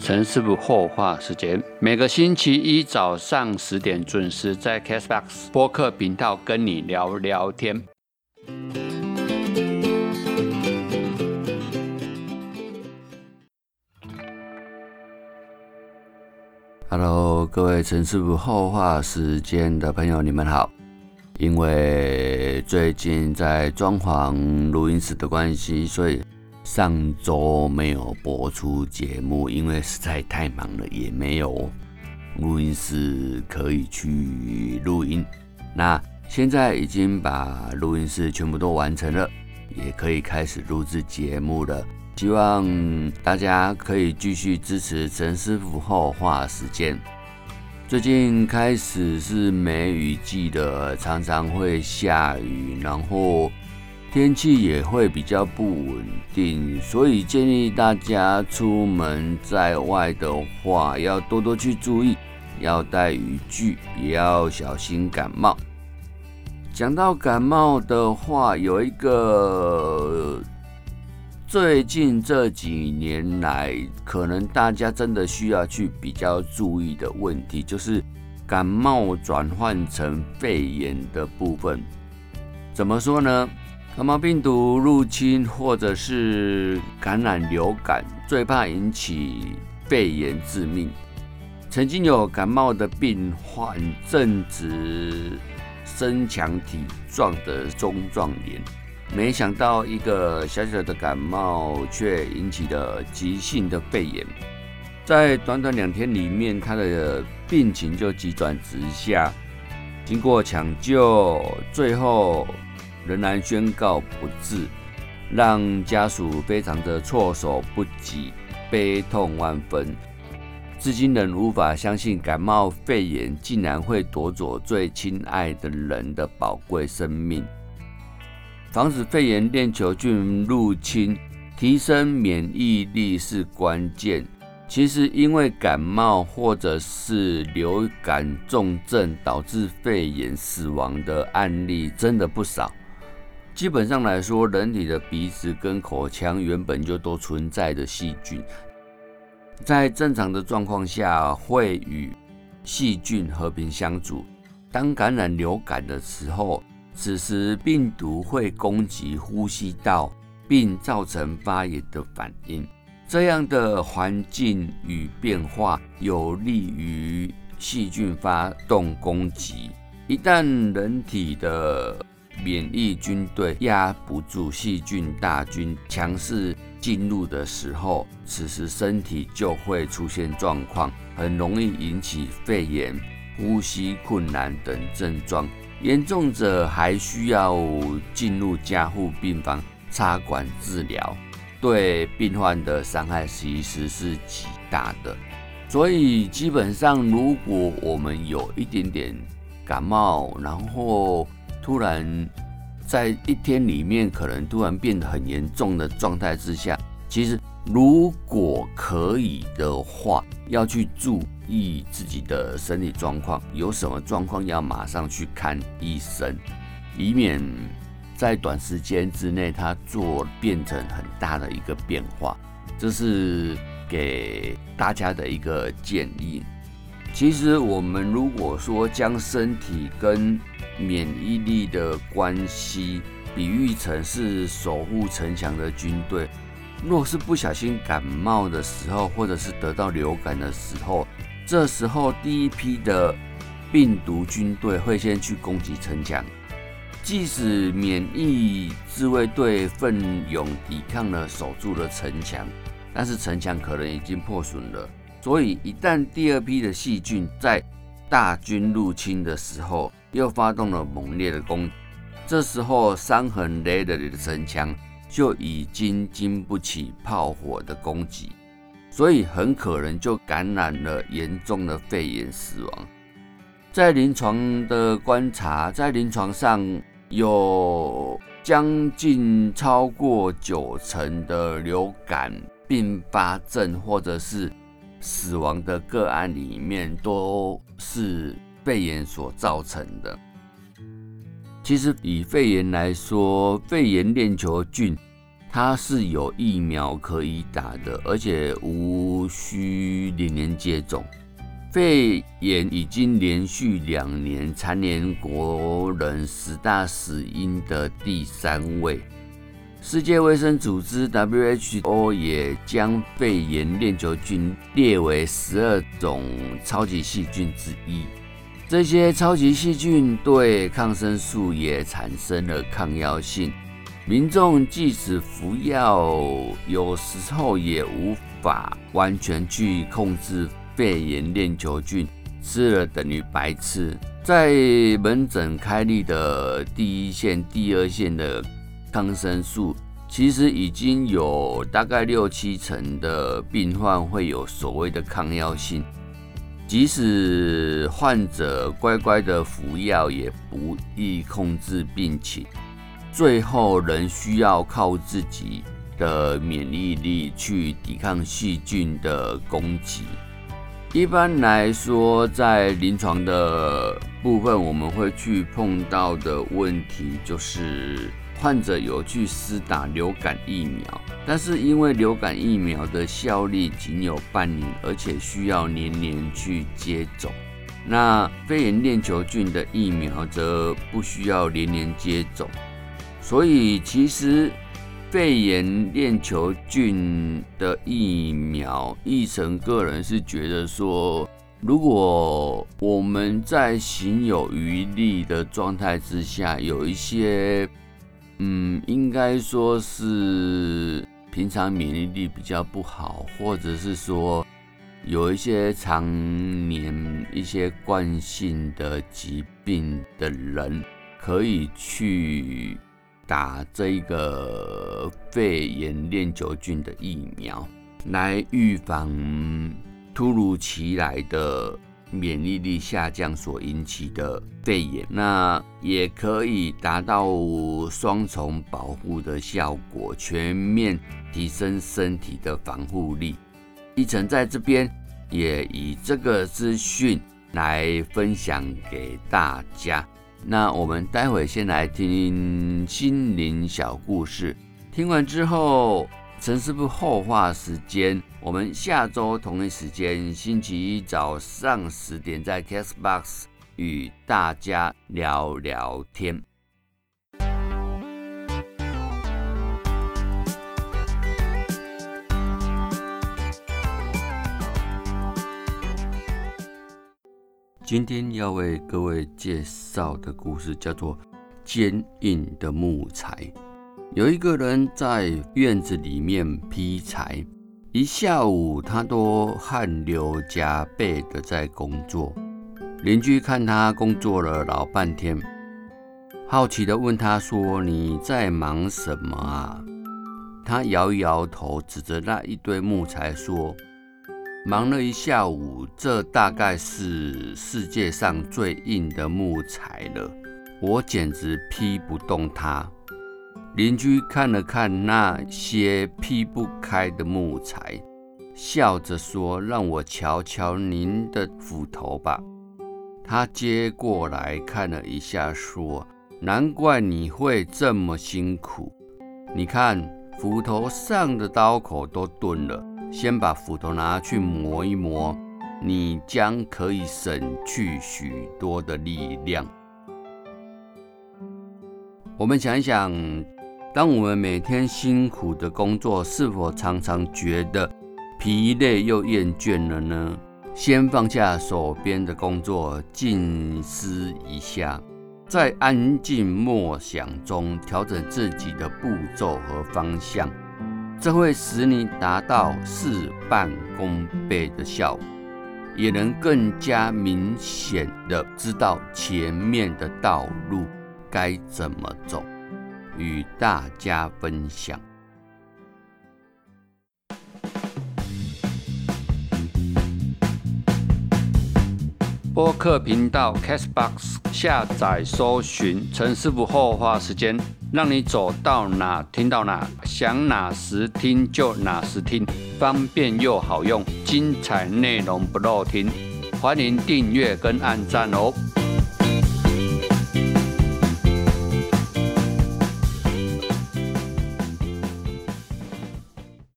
陈师傅后话时间，每个星期一早上十点准时在 Castbox 播客频道跟你聊聊天。Hello，各位陈师傅后话时间的朋友，你们好。因为最近在装潢录音室的关系，所以。上周没有播出节目，因为实在太忙了，也没有录音室可以去录音。那现在已经把录音室全部都完成了，也可以开始录制节目了。希望大家可以继续支持陈师傅后话时间。最近开始是梅雨季的，常常会下雨，然后。天气也会比较不稳定，所以建议大家出门在外的话，要多多去注意，要带雨具，也要小心感冒。讲到感冒的话，有一个最近这几年来，可能大家真的需要去比较注意的问题，就是感冒转换成肺炎的部分。怎么说呢？感冒病毒入侵或者是感染流感，最怕引起肺炎致命。曾经有感冒的病患正值身强体壮的中壮年，没想到一个小小的感冒却引起了急性的肺炎，在短短两天里面，他的病情就急转直下。经过抢救，最后。仍然宣告不治，让家属非常的措手不及，悲痛万分。至今仍无法相信感冒肺炎竟然会夺走最亲爱的人的宝贵生命。防止肺炎链球菌入侵，提升免疫力是关键。其实，因为感冒或者是流感重症导致肺炎死亡的案例真的不少。基本上来说，人体的鼻子跟口腔原本就都存在的细菌，在正常的状况下会与细菌和平相处。当感染流感的时候，此时病毒会攻击呼吸道，并造成发炎的反应。这样的环境与变化有利于细菌发动攻击。一旦人体的免疫军队压不住细菌大军强势进入的时候，此时身体就会出现状况，很容易引起肺炎、呼吸困难等症状，严重者还需要进入加护病房插管治疗，对病患的伤害其实是极大的。所以基本上，如果我们有一点点感冒，然后突然在一天里面，可能突然变得很严重的状态之下，其实如果可以的话，要去注意自己的身体状况，有什么状况要马上去看医生，以免在短时间之内它做变成很大的一个变化。这是给大家的一个建议。其实我们如果说将身体跟免疫力的关系比喻成是守护城墙的军队，若是不小心感冒的时候，或者是得到流感的时候，这时候第一批的病毒军队会先去攻击城墙，即使免疫自卫队奋勇抵抗了，守住了城墙，但是城墙可能已经破损了。所以，一旦第二批的细菌在大军入侵的时候，又发动了猛烈的攻，这时候伤痕累累的城墙就已经经不起炮火的攻击，所以很可能就感染了严重的肺炎死亡。在临床的观察，在临床上有将近超过九成的流感并发症或者是。死亡的个案里面都是肺炎所造成的。其实以肺炎来说，肺炎链球菌它是有疫苗可以打的，而且无需年年接种。肺炎已经连续两年蝉联国人十大死因的第三位。世界卫生组织 WHO 也将肺炎链球菌列为十二种超级细菌之一。这些超级细菌对抗生素也产生了抗药性。民众即使服药，有时候也无法完全去控制肺炎链球菌，吃了等于白吃。在门诊开立的第一线、第二线的。抗生素其实已经有大概六七成的病患会有所谓的抗药性，即使患者乖乖的服药，也不易控制病情，最后仍需要靠自己的免疫力去抵抗细菌的攻击。一般来说，在临床的部分，我们会去碰到的问题就是。患者有去施打流感疫苗，但是因为流感疫苗的效力仅有半年，而且需要年年去接种。那肺炎链球菌的疫苗则不需要年年接种。所以其实肺炎链球菌的疫苗，义成个人是觉得说，如果我们在行有余力的状态之下，有一些。嗯，应该说是平常免疫力比较不好，或者是说有一些常年一些惯性的疾病的人，可以去打这个肺炎链球菌的疫苗，来预防突如其来的。免疫力下降所引起的肺炎，那也可以达到双重保护的效果，全面提升身体的防护力。一晨在这边也以这个资讯来分享给大家。那我们待会先来听心灵小故事，听完之后。陈师傅后话时间，我们下周同一时间，星期一早上十点，在 Castbox 与大家聊聊天。今天要为各位介绍的故事叫做《坚硬的木材》。有一个人在院子里面劈柴，一下午他都汗流浃背的在工作。邻居看他工作了老半天，好奇的问他说：“你在忙什么啊？”他摇一摇头，指着那一堆木材说：“忙了一下午，这大概是世界上最硬的木材了，我简直劈不动它。”邻居看了看那些劈不开的木材，笑着说：“让我瞧瞧您的斧头吧。”他接过来看了一下，说：“难怪你会这么辛苦。你看，斧头上的刀口都钝了，先把斧头拿去磨一磨，你将可以省去许多的力量。”我们想一想。当我们每天辛苦的工作，是否常常觉得疲累又厌倦了呢？先放下手边的工作，静思一下，在安静默想中调整自己的步骤和方向，这会使你达到事半功倍的效果，也能更加明显的知道前面的道路该怎么走。与大家分享。播客频道 Castbox 下载搜寻陈师傅后话时间，让你走到哪听到哪，想哪时听就哪时听，方便又好用，精彩内容不漏听，欢迎订阅跟按赞哦。